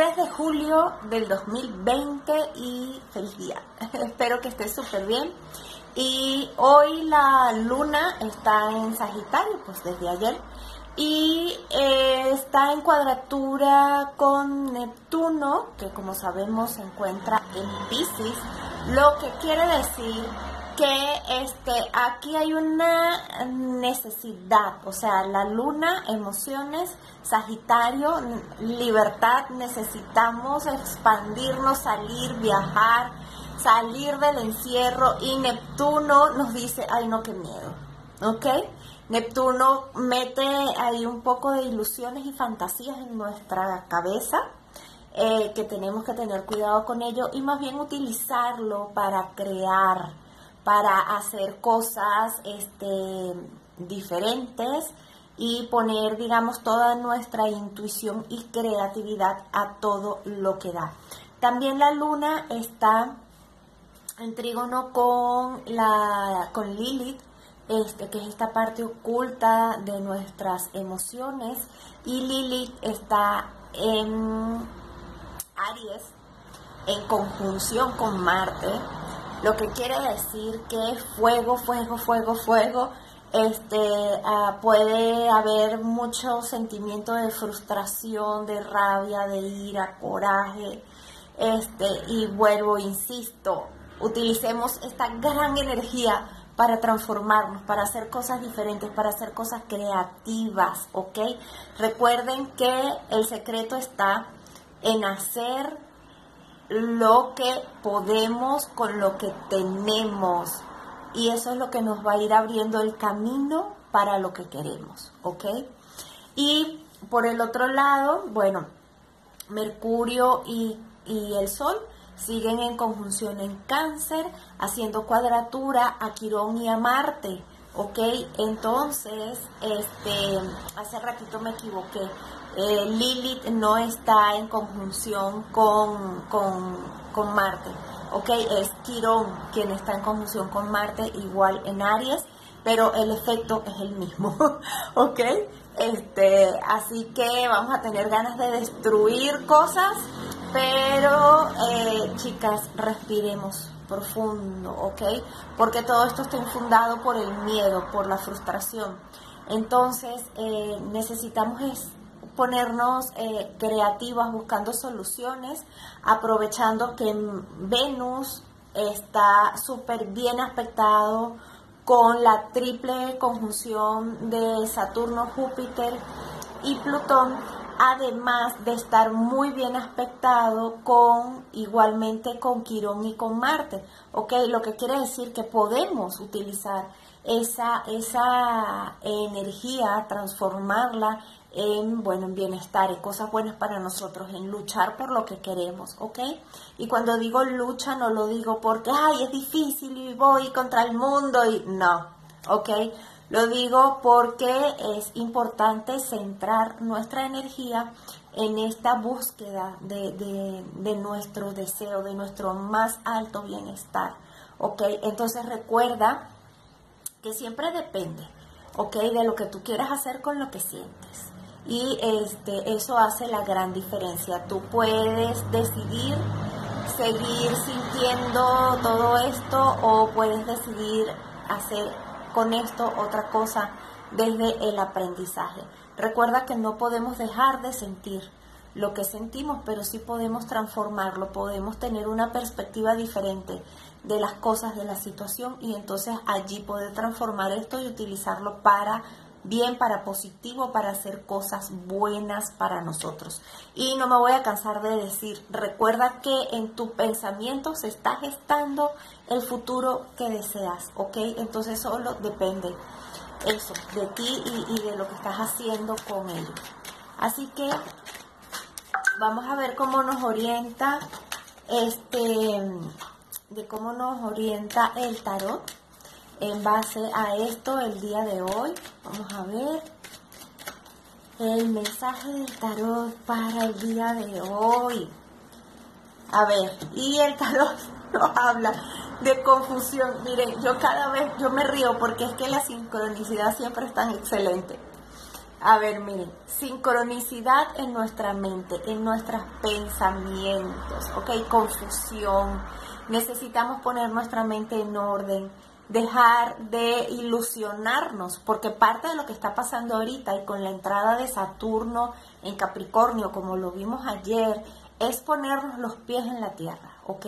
3 de julio del 2020 y feliz día. Espero que estés súper bien. Y hoy la luna está en Sagitario, pues desde ayer. Y eh, está en cuadratura con Neptuno, que como sabemos se encuentra en Pisces, lo que quiere decir que este, aquí hay una necesidad, o sea, la luna, emociones, Sagitario, libertad, necesitamos expandirnos, salir, viajar, salir del encierro y Neptuno nos dice, ay no, qué miedo, ¿ok? Neptuno mete ahí un poco de ilusiones y fantasías en nuestra cabeza, eh, que tenemos que tener cuidado con ello y más bien utilizarlo para crear, para hacer cosas este, diferentes y poner, digamos, toda nuestra intuición y creatividad a todo lo que da. También la luna está en trígono con, la, con Lilith, este, que es esta parte oculta de nuestras emociones, y Lilith está en Aries, en conjunción con Marte, lo que quiere decir que fuego, fuego, fuego, fuego, este, ah, puede haber mucho sentimiento de frustración, de rabia, de ira, coraje, este, y vuelvo, insisto, utilicemos esta gran energía para transformarnos, para hacer cosas diferentes, para hacer cosas creativas, ¿ok? Recuerden que el secreto está en hacer lo que podemos con lo que tenemos. Y eso es lo que nos va a ir abriendo el camino para lo que queremos, ¿ok? Y por el otro lado, bueno, Mercurio y, y el Sol siguen en conjunción en cáncer, haciendo cuadratura a Quirón y a Marte. ¿Ok? Entonces, este, hace ratito me equivoqué. Eh, Lilith no está en conjunción con, con, Marte. ¿Ok? Es Quirón quien está en conjunción con Marte, igual en Aries, pero el efecto es el mismo. ¿Ok? Este, así que vamos a tener ganas de destruir cosas pero, eh, chicas, respiremos profundo, ¿ok? Porque todo esto está infundado por el miedo, por la frustración. Entonces, eh, necesitamos ponernos eh, creativas buscando soluciones, aprovechando que Venus está súper bien aspectado con la triple conjunción de Saturno, Júpiter y Plutón además de estar muy bien aspectado con igualmente con Quirón y con Marte, ¿ok? Lo que quiere decir que podemos utilizar esa, esa energía, transformarla en, bueno, en bienestar, en cosas buenas para nosotros, en luchar por lo que queremos, ¿ok? Y cuando digo lucha no lo digo porque, ay, es difícil y voy contra el mundo y no, ¿ok? Lo digo porque es importante centrar nuestra energía en esta búsqueda de, nuestro deseo, de nuestro más alto bienestar. ¿Ok? Entonces recuerda que siempre depende, ¿ok? De lo que tú quieras hacer con lo que sientes. Y este, eso hace la gran diferencia. Tú puedes decidir seguir sintiendo todo esto o puedes decidir hacer con esto otra cosa desde el aprendizaje. Recuerda que no podemos dejar de sentir lo que sentimos, pero sí podemos transformarlo, podemos tener una perspectiva diferente de las cosas, de la situación y entonces allí poder transformar esto y utilizarlo para bien, para positivo, para hacer cosas buenas para nosotros. Y no me voy a cansar de decir, recuerda que en tu pensamiento se está gestando el futuro que deseas, ¿ok? Entonces solo depende eso, de ti y, de lo que estás haciendo con ello. Así que vamos a ver cómo nos orienta este de cómo nos orienta el tarot en base a esto el día de hoy. Vamos a ver el mensaje del tarot para el día de hoy. A ver, y el tarot nos habla de confusión. Miren, yo cada vez, yo me río porque es que la sincronicidad siempre es tan excelente. A ver, miren, sincronicidad en nuestra mente, en nuestros pensamientos, ¿ok? Confusión. Necesitamos poner nuestra mente en orden, dejar de ilusionarnos, porque parte de lo que está pasando ahorita y con la entrada de Saturno en Capricornio, como lo vimos ayer, es ponernos los pies en la tierra, ¿ok?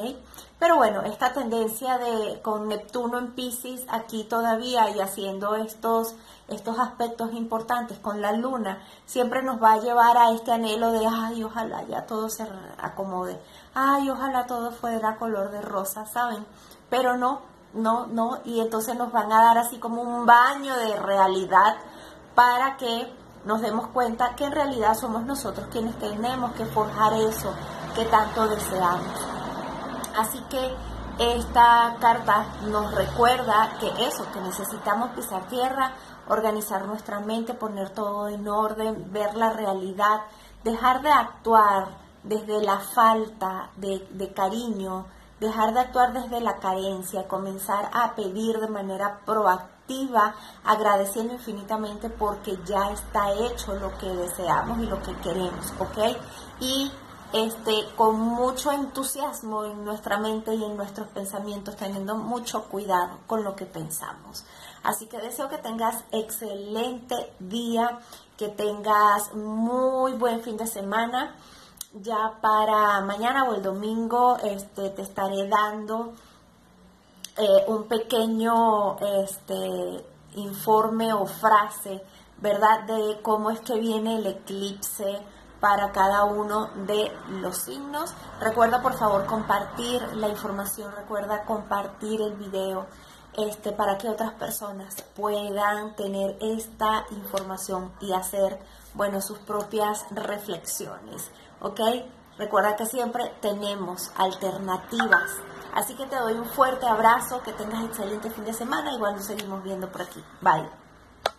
Pero bueno, esta tendencia de con Neptuno en Pisces aquí todavía y haciendo estos, estos aspectos importantes con la luna, siempre nos va a llevar a este anhelo de, ay, ojalá ya todo se acomode, ay, ojalá todo fuera color de rosa, ¿saben? Pero no, no, no, y entonces nos van a dar así como un baño de realidad para que nos demos cuenta que en realidad somos nosotros quienes tenemos que forjar eso que tanto deseamos. Así que esta carta nos recuerda que eso, que necesitamos pisar tierra, organizar nuestra mente, poner todo en orden, ver la realidad, dejar de actuar desde la falta de, de cariño, dejar de actuar desde la carencia, comenzar a pedir de manera proactiva, agradeciendo infinitamente porque ya está hecho lo que deseamos y lo que queremos, ¿ok? Y este, con mucho entusiasmo en nuestra mente y en nuestros pensamientos, teniendo mucho cuidado con lo que pensamos. Así que deseo que tengas excelente día, que tengas muy buen fin de semana ya para mañana o el domingo este, te estaré dando eh, un pequeño este, informe o frase, ¿verdad? De cómo es que viene el eclipse para cada uno de los signos. Recuerda por favor compartir la información, recuerda compartir el video este, para que otras personas puedan tener esta información y hacer, bueno, sus propias reflexiones. ¿ok? Recuerda que siempre tenemos alternativas. Así que te doy un fuerte abrazo, que tengas excelente fin de semana, igual nos seguimos viendo por aquí. Bye.